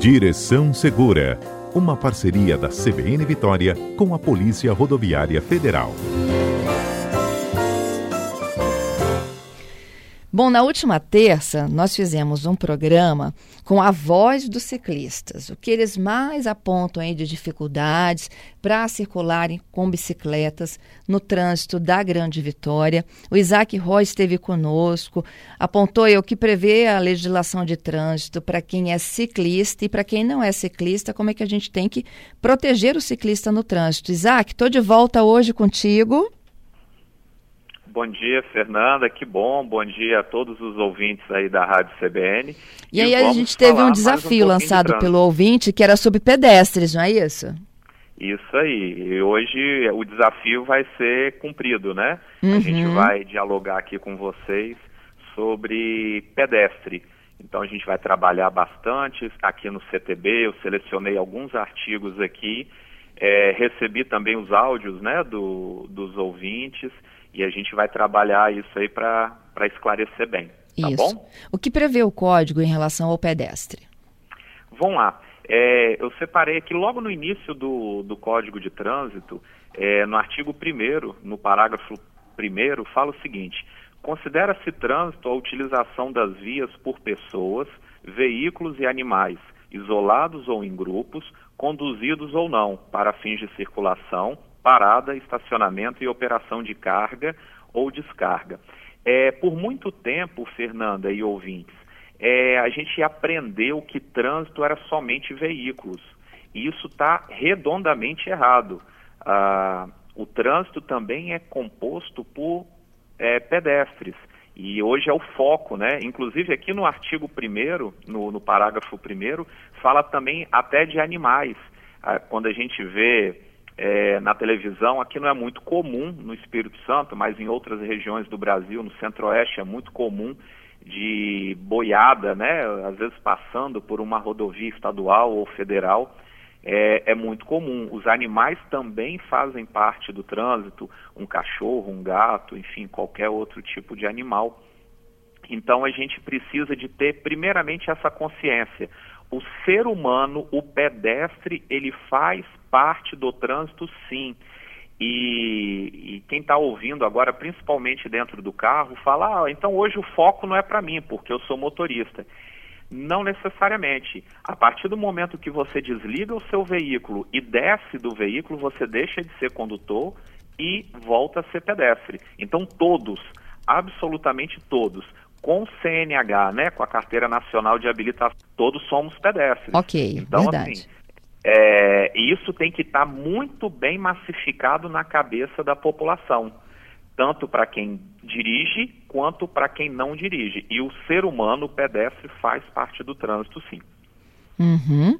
Direção Segura, uma parceria da CBN Vitória com a Polícia Rodoviária Federal. Bom, na última terça, nós fizemos um programa com a voz dos ciclistas, o que eles mais apontam aí de dificuldades para circularem com bicicletas no trânsito da Grande Vitória. O Isaac Roy esteve conosco, apontou aí o que prevê a legislação de trânsito para quem é ciclista e para quem não é ciclista, como é que a gente tem que proteger o ciclista no trânsito. Isaac, estou de volta hoje contigo. Bom dia, Fernanda, que bom. Bom dia a todos os ouvintes aí da Rádio CBN. E, e aí a gente teve um desafio um lançado de pelo ouvinte que era sobre pedestres, não é isso? Isso aí. E hoje o desafio vai ser cumprido, né? Uhum. A gente vai dialogar aqui com vocês sobre pedestre. Então a gente vai trabalhar bastante aqui no CTB. Eu selecionei alguns artigos aqui, é, recebi também os áudios, né, do, dos ouvintes e a gente vai trabalhar isso aí para esclarecer bem. Tá isso. bom? O que prevê o código em relação ao pedestre? Vamos lá. É, eu separei aqui logo no início do, do Código de Trânsito, é, no artigo 1 no parágrafo 1 fala o seguinte: considera-se trânsito a utilização das vias por pessoas, veículos e animais, isolados ou em grupos, conduzidos ou não, para fins de circulação, parada, estacionamento e operação de carga ou descarga. É, por muito tempo, Fernanda e ouvintes, é, a gente aprendeu que trânsito era somente veículos. E isso está redondamente errado. Ah, o trânsito também é composto por é, pedestres. E hoje é o foco, né? Inclusive aqui no artigo 1 no, no parágrafo 1 fala também até de animais. Ah, quando a gente vê é, na televisão. Aqui não é muito comum no Espírito Santo, mas em outras regiões do Brasil, no Centro-Oeste, é muito comum de boiada, né? Às vezes passando por uma rodovia estadual ou federal. É, é, muito comum. Os animais também fazem parte do trânsito, um cachorro, um gato, enfim, qualquer outro tipo de animal. Então a gente precisa de ter primeiramente essa consciência. O ser humano, o pedestre, ele faz parte do trânsito, sim. E, e quem está ouvindo agora, principalmente dentro do carro, fala: ah, então hoje o foco não é para mim, porque eu sou motorista. Não necessariamente. A partir do momento que você desliga o seu veículo e desce do veículo, você deixa de ser condutor e volta a ser pedestre. Então, todos, absolutamente todos, com CNH, né, com a Carteira Nacional de Habilitação, todos somos pedestres. Ok, então, verdade. Assim, é, isso tem que estar tá muito bem massificado na cabeça da população, tanto para quem dirige quanto para quem não dirige. E o ser humano, o pedestre, faz parte do trânsito, sim. Uhum.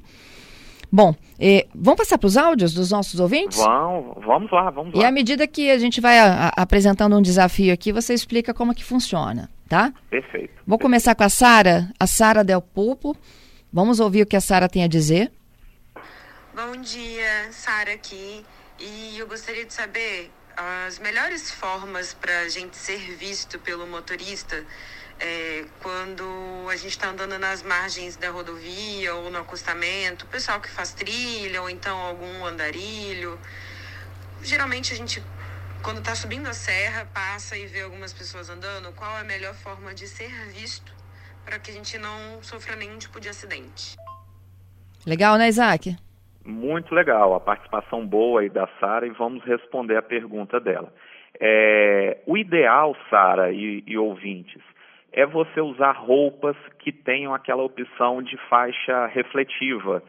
Bom, eh, vamos passar para os áudios dos nossos ouvintes? Vamos, vamos lá, vamos lá. E à medida que a gente vai a, a, apresentando um desafio aqui, você explica como que funciona, tá? Perfeito. Vou perfeito. começar com a Sara, a Sara Del Pupo. Vamos ouvir o que a Sara tem a dizer. Bom dia, Sara aqui. E eu gostaria de saber as melhores formas para a gente ser visto pelo motorista é, quando a gente está andando nas margens da rodovia ou no acostamento, o pessoal que faz trilha ou então algum andarilho. Geralmente a gente, quando está subindo a serra, passa e vê algumas pessoas andando. Qual é a melhor forma de ser visto para que a gente não sofra nenhum tipo de acidente? Legal, né, Isaac? Muito legal, a participação boa aí da Sara e vamos responder a pergunta dela. É, o ideal, Sara e, e ouvintes, é você usar roupas que tenham aquela opção de faixa refletiva.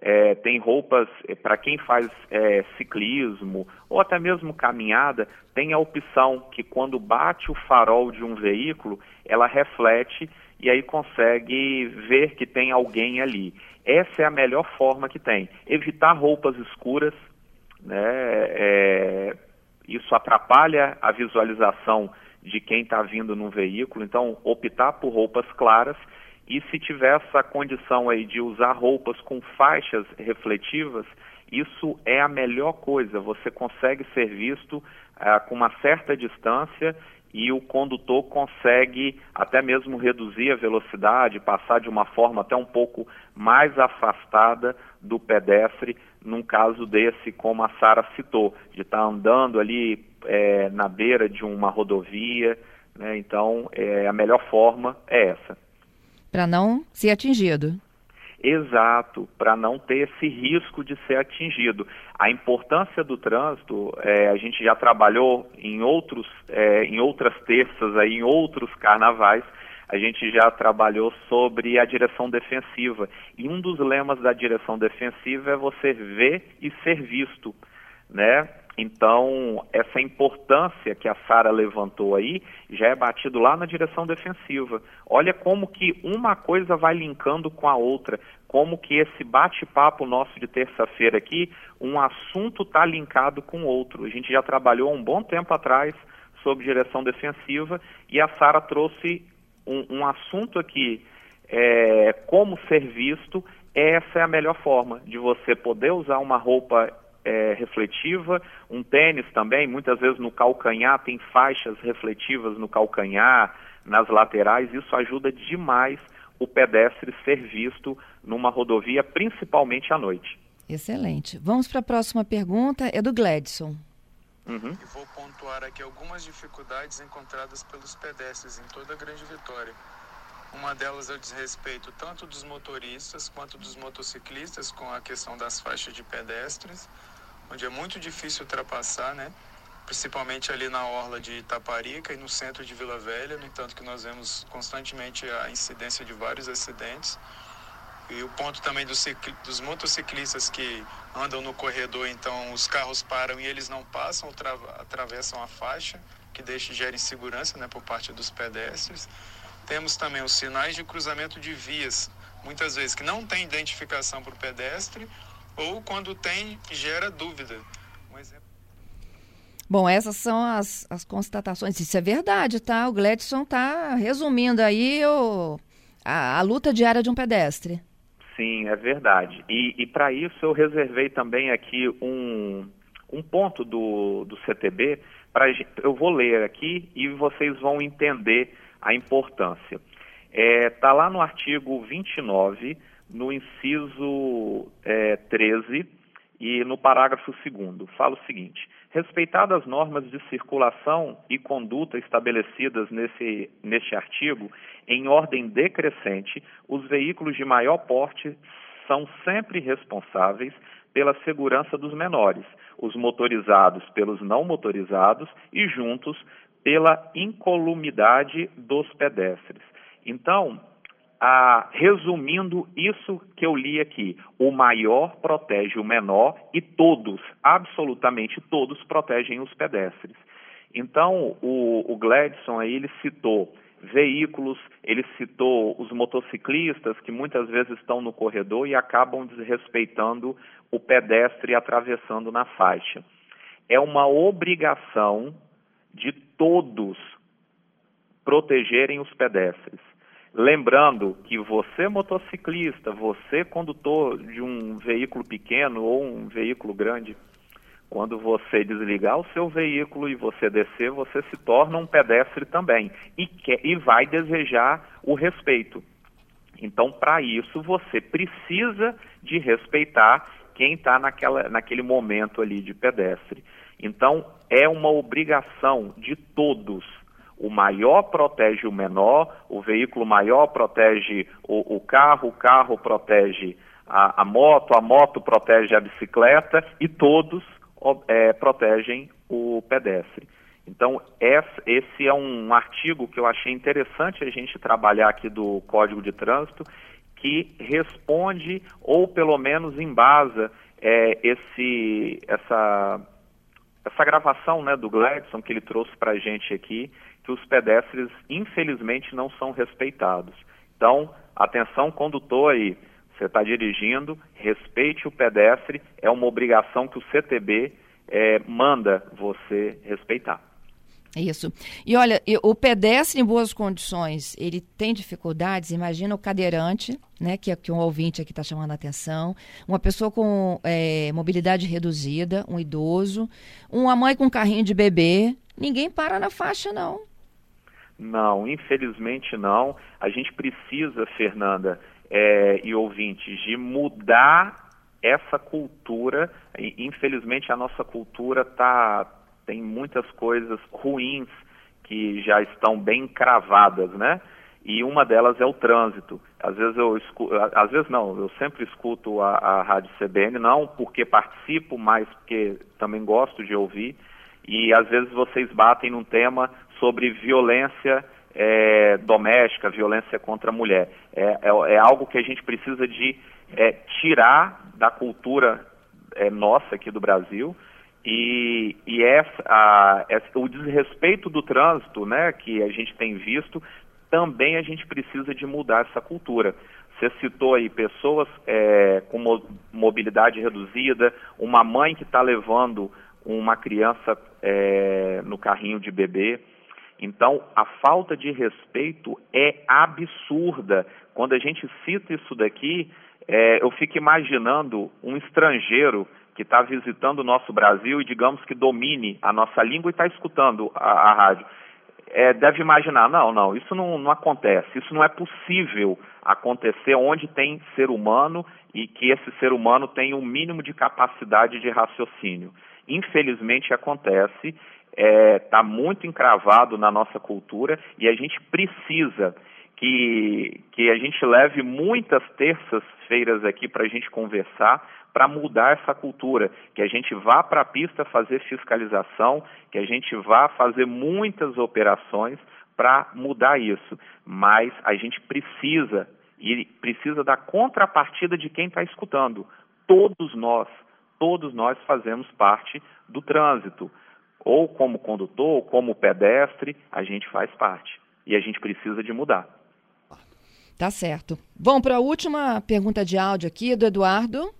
É, tem roupas, é, para quem faz é, ciclismo ou até mesmo caminhada, tem a opção que quando bate o farol de um veículo, ela reflete e aí consegue ver que tem alguém ali. Essa é a melhor forma que tem. Evitar roupas escuras, né? É, isso atrapalha a visualização de quem está vindo no veículo, então optar por roupas claras e se tiver essa condição aí de usar roupas com faixas refletivas, isso é a melhor coisa. Você consegue ser visto ah, com uma certa distância e o condutor consegue até mesmo reduzir a velocidade, passar de uma forma até um pouco mais afastada do pedestre, num caso desse, como a Sara citou, de estar tá andando ali é, na beira de uma rodovia. Né? Então, é, a melhor forma é essa. Para não ser atingido. Exato, para não ter esse risco de ser atingido. A importância do trânsito, é, a gente já trabalhou em, outros, é, em outras terças, aí, em outros carnavais, a gente já trabalhou sobre a direção defensiva. E um dos lemas da direção defensiva é você ver e ser visto, né? Então, essa importância que a Sara levantou aí já é batido lá na direção defensiva. Olha como que uma coisa vai linkando com a outra, como que esse bate-papo nosso de terça-feira aqui, um assunto está linkado com outro. A gente já trabalhou um bom tempo atrás sobre direção defensiva e a Sara trouxe um, um, assunto aqui, é, como ser visto, essa é a melhor forma de você poder usar uma roupa é, refletiva, um tênis também, muitas vezes no calcanhar tem faixas refletivas no calcanhar, nas laterais, isso ajuda demais o pedestre ser visto numa rodovia, principalmente à noite. Excelente. Vamos para a próxima pergunta, é do Gladson. Uhum. E vou pontuar aqui algumas dificuldades encontradas pelos pedestres em toda a Grande Vitória. Uma delas é o desrespeito tanto dos motoristas quanto dos motociclistas com a questão das faixas de pedestres, onde é muito difícil ultrapassar, né? principalmente ali na orla de Itaparica e no centro de Vila Velha, no entanto que nós vemos constantemente a incidência de vários acidentes. E o ponto também dos, dos motociclistas que andam no corredor, então os carros param e eles não passam, atravessam a faixa, que deixa gera insegurança né, por parte dos pedestres. Temos também os sinais de cruzamento de vias, muitas vezes que não tem identificação para o pedestre, ou quando tem, gera dúvida. Um exemplo Bom, essas são as, as constatações. Isso é verdade, tá? O Gledson está resumindo aí o, a, a, luta diária de um pedestre. Sim, é verdade. E, e para isso eu reservei também aqui um, um ponto do, do CTB. Pra, eu vou ler aqui e vocês vão entender a importância. Está é, tá lá no artigo 29, no inciso é, 13 e no parágrafo 2 fala o seguinte: Respeitadas as normas de circulação e conduta estabelecidas nesse, neste artigo, em ordem decrescente, os veículos de maior porte são sempre responsáveis pela segurança dos menores, os motorizados pelos não motorizados e juntos pela incolumidade dos pedestres. Então, ah, resumindo isso que eu li aqui, o maior protege o menor e todos, absolutamente todos, protegem os pedestres. Então, o, o Gladson aí, ele citou veículos, ele citou os motociclistas que muitas vezes estão no corredor e acabam desrespeitando o pedestre atravessando na faixa. É uma obrigação de todos protegerem os pedestres. Lembrando que você, motociclista, você, condutor de um veículo pequeno ou um veículo grande, quando você desligar o seu veículo e você descer, você se torna um pedestre também e, quer, e vai desejar o respeito. Então, para isso, você precisa de respeitar quem está naquele momento ali de pedestre. Então, é uma obrigação de todos o maior protege o menor, o veículo maior protege o, o carro, o carro protege a, a, moto, a moto protege a bicicleta e todos é, protegem o pedestre. Então, esse é um artigo que eu achei interessante a gente trabalhar aqui do Código de Trânsito, que responde, ou pelo menos embasa, é, esse, essa, essa gravação né, do Gladson que ele trouxe para a gente aqui, que os pedestres, infelizmente, não são respeitados. Então, atenção, condutor aí, você está dirigindo, respeite o pedestre, é uma obrigação que o CTB é, manda você respeitar. Isso. E olha, o pedestre em boas condições, ele tem dificuldades. Imagina o cadeirante, né, que, é que um ouvinte aqui está chamando a atenção, uma pessoa com é, mobilidade reduzida, um idoso, uma mãe com carrinho de bebê. Ninguém para na faixa, não. Não, infelizmente não. A gente precisa, Fernanda é, e ouvintes, de mudar essa cultura. Infelizmente, a nossa cultura tá, tem muitas coisas ruins que já estão bem cravadas, né? E uma delas é o trânsito. Às vezes eu escuto, às vezes não, eu sempre escuto a, a rádio CBN, não porque participo, mas porque também gosto de ouvir. E às vezes vocês batem num tema sobre violência é, doméstica, violência contra a mulher. É, é, é, algo que a gente precisa de é, tirar da cultura é, nossa aqui do Brasil. E, e essa, a, essa, o desrespeito do trânsito né, que a gente tem visto, também a gente precisa de mudar essa cultura. Você citou aí pessoas é, com mobilidade reduzida, uma mãe que está levando uma criança é, no carrinho de bebê. Então, a falta de respeito é absurda. Quando a gente cita isso daqui, é, eu fico imaginando um estrangeiro que está visitando o nosso Brasil e, digamos, que domine a nossa língua e está escutando a, a rádio. É, deve imaginar, não, não, isso não, não acontece, isso não é possível acontecer onde tem ser humano e que esse ser humano tem um mínimo de capacidade de raciocínio. Infelizmente acontece está é, tá muito encravado na nossa cultura e a gente precisa que, que a gente leve muitas terças-feiras aqui para a gente conversar, para mudar essa cultura, que a gente vá para a pista fazer fiscalização, que a gente vá fazer muitas operações para mudar isso. Mas a gente precisa, e precisa da contrapartida de quem está escutando. Todos nós, todos nós fazemos parte do trânsito ou como condutor, ou como pedestre, a gente faz parte. E a gente precisa de mudar. Tá certo. Vamos para a última pergunta de áudio aqui do Eduardo.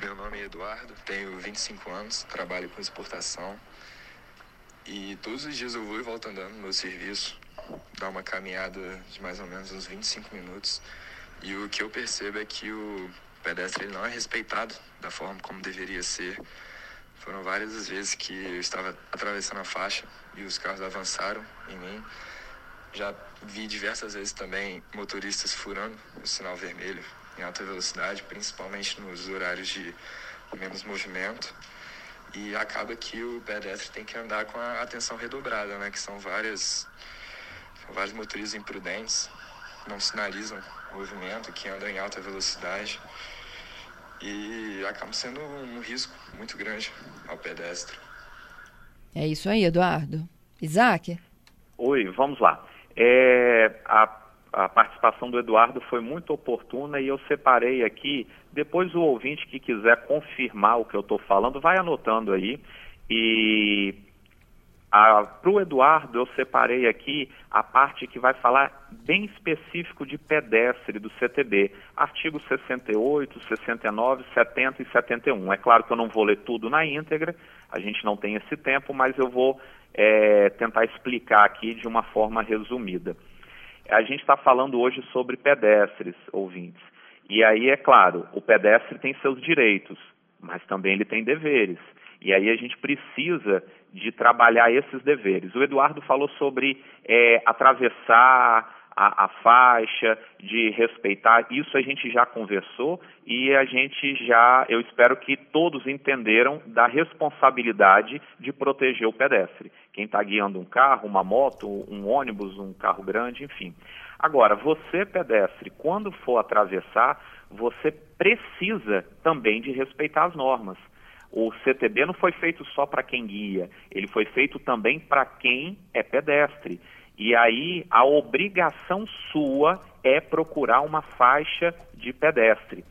Meu nome é Eduardo, tenho 25 anos, trabalho com exportação. E todos os dias eu vou e volto andando no meu serviço, dá uma caminhada de mais ou menos uns 25 minutos. E o que eu percebo é que o pedestre não é respeitado da forma como deveria ser. Foram várias as vezes que eu estava atravessando a faixa e os carros avançaram em mim. Já vi diversas vezes também motoristas furando o sinal vermelho em alta velocidade, principalmente nos horários de menos movimento. E acaba que o pedestre tem que andar com a atenção redobrada, né? Que são várias, são vários motoristas imprudentes, não sinalizam movimento, que andam em alta velocidade e acaba sendo um risco muito grande ao pedestre. É isso aí, Eduardo. Isaac? Oi, vamos lá. É, a, a participação do Eduardo foi muito oportuna e eu separei aqui. Depois o ouvinte que quiser confirmar o que eu estou falando, vai anotando aí. E para o Eduardo, eu separei aqui a parte que vai falar bem específico de pedestre do CTB, artigos 68, 69, 70 e 71. É claro que eu não vou ler tudo na íntegra, a gente não tem esse tempo, mas eu vou é, tentar explicar aqui de uma forma resumida. A gente está falando hoje sobre pedestres, ouvintes. E aí, é claro, o pedestre tem seus direitos, mas também ele tem deveres. E aí a gente precisa de trabalhar esses deveres. O Eduardo falou sobre é, atravessar a, a, faixa, de respeitar. Isso a gente já conversou e a gente já, eu espero que todos entenderam da responsabilidade de proteger o pedestre. Quem está guiando um carro, uma moto, um ônibus, um carro grande, enfim. Agora, você, pedestre, quando for atravessar, você precisa também de respeitar as normas. O CTB não foi feito só para quem guia, ele foi feito também para quem é pedestre. E aí a obrigação sua é procurar uma faixa de pedestre.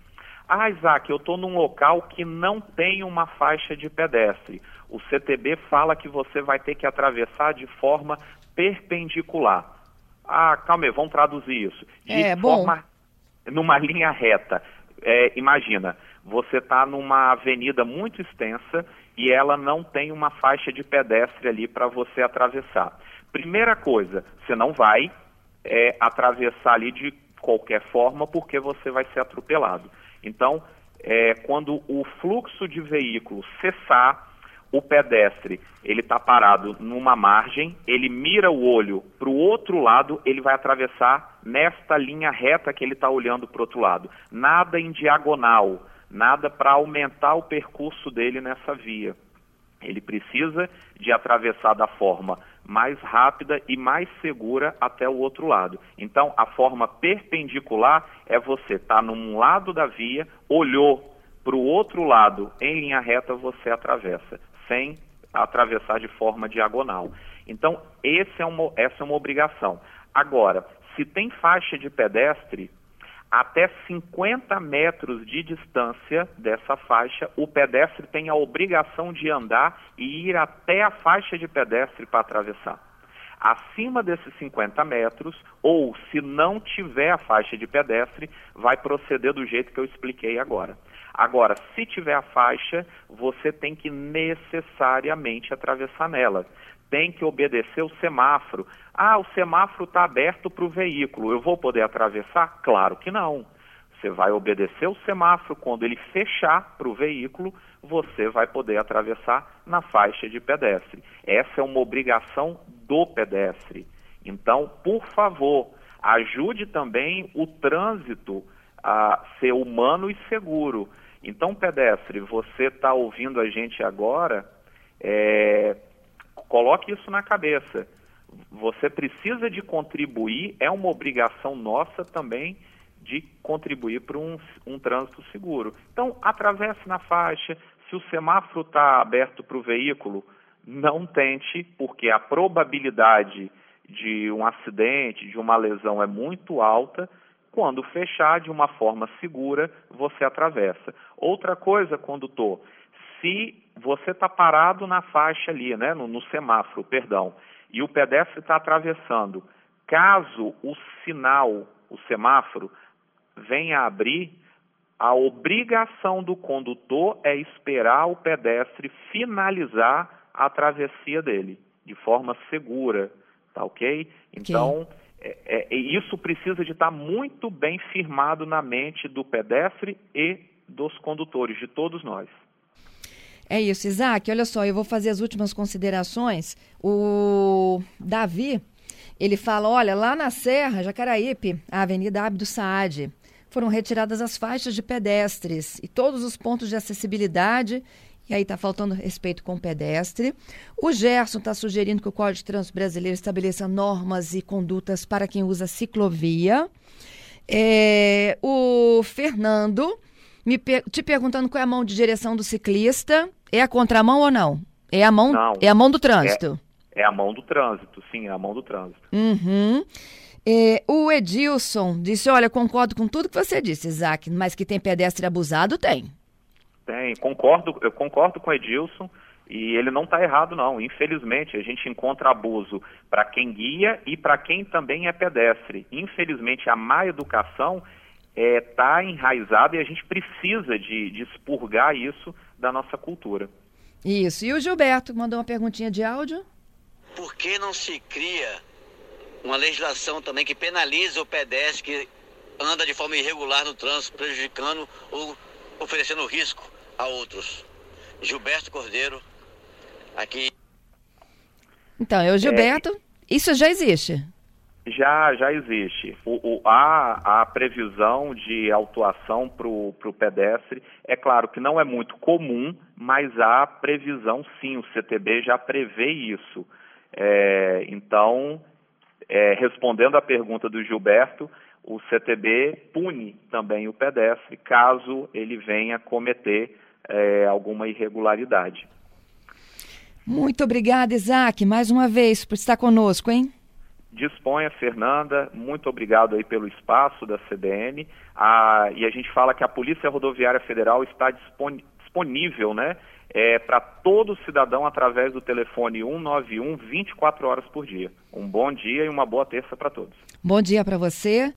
Ah, Isaac, eu estou num local que não tem uma faixa de pedestre. O CTB fala que você vai ter que atravessar de forma perpendicular. Ah, calma aí, vamos traduzir isso. De é, forma, bom. numa linha reta. É, imagina, você está numa avenida muito extensa e ela não tem uma faixa de pedestre ali para você atravessar. Primeira coisa, você não vai é, atravessar ali de qualquer forma porque você vai ser atropelado. Então, é, quando o fluxo de veículos cessar, o pedestre ele está parado numa margem, ele mira o olho para o outro lado, ele vai atravessar nesta linha reta que ele está olhando para o outro lado. Nada em diagonal, nada para aumentar o percurso dele nessa via. Ele precisa de atravessar da forma mais rápida e mais segura até o outro lado. Então, a forma perpendicular é você estar tá num lado da via, olhou para o outro lado em linha reta, você atravessa, sem atravessar de forma diagonal. Então, é uma, essa é uma obrigação. Agora, se tem faixa de pedestre, até 50 metros de distância dessa faixa, o pedestre tem a obrigação de andar e ir até a faixa de pedestre para atravessar. Acima desses 50 metros, ou se não tiver a faixa de pedestre, vai proceder do jeito que eu expliquei agora. Agora, se tiver a faixa, você tem que necessariamente atravessar nela tem que obedecer o semáforo. Ah, o semáforo está aberto para o veículo, eu vou poder atravessar? Claro que não. Você vai obedecer o semáforo, quando ele fechar para o veículo, você vai poder atravessar na faixa de pedestre. Essa é uma obrigação do pedestre. Então, por favor, ajude também o trânsito a ser humano e seguro. Então, pedestre, você está ouvindo a gente agora, é, Coloque isso na cabeça. Você precisa de contribuir, é uma obrigação nossa também de contribuir para um, um trânsito seguro. Então, atravesse na faixa. Se o semáforo está aberto para o veículo, não tente, porque a probabilidade de um acidente, de uma lesão é muito alta. Quando fechar de uma forma segura, você atravessa. Outra coisa, condutor, se você está parado na faixa ali, né, no, no semáforo, perdão, e o pedestre está atravessando, caso o sinal, o semáforo, venha a abrir, a obrigação do condutor é esperar o pedestre finalizar a travessia dele, de forma segura, tá ok? Então, é, é, isso precisa de estar tá muito bem firmado na mente do pedestre e dos condutores, de todos nós. É isso, Isaac. Olha só, eu vou fazer as últimas considerações. O Davi, ele fala: olha, lá na Serra, Jacaraípe, a Avenida Abdo Saad, foram retiradas as faixas de pedestres e todos os pontos de acessibilidade. E aí está faltando respeito com o pedestre. O Gerson está sugerindo que o Código de Trânsito Brasileiro estabeleça normas e condutas para quem usa ciclovia. É, o Fernando me per te perguntando qual é a mão de direção do ciclista. É a contramão ou não? É a mão, não, é a mão do trânsito. É, é, a mão do trânsito, sim, é a mão do trânsito. Uhum. É, o Edilson disse: Olha, concordo com tudo que você disse, Isaac, mas que tem pedestre abusado, tem. Tem, concordo, eu concordo com o Edilson. E ele não está errado, não. Infelizmente, a gente encontra abuso para quem guia e para quem também é pedestre. Infelizmente, a má educação está é, tá enraizada e a gente precisa de, de expurgar isso da nossa cultura. Isso. E o Gilberto mandou uma perguntinha de áudio. Por que não se cria uma legislação também que penaliza o pedestre que anda de forma irregular no trânsito, prejudicando ou oferecendo risco a outros? Gilberto Cordeiro, aqui. Então, é o Gilberto. É... Isso já existe. Já, já existe. O, o, há a previsão de autuação para o pedestre. É claro que não é muito comum, mas há previsão sim. O CTB já prevê isso. É, então, é, respondendo à pergunta do Gilberto, o CTB pune também o pedestre caso ele venha cometer é, alguma irregularidade. Muito obrigada, Isaac, mais uma vez por estar conosco, hein? Disponha, Fernanda, muito obrigado aí pelo espaço da CBN. E a gente fala que a Polícia Rodoviária Federal está disponível, né, é, para todo cidadão através do telefone 191 24 horas por dia. Um bom dia e uma boa terça para todos. Bom dia para você.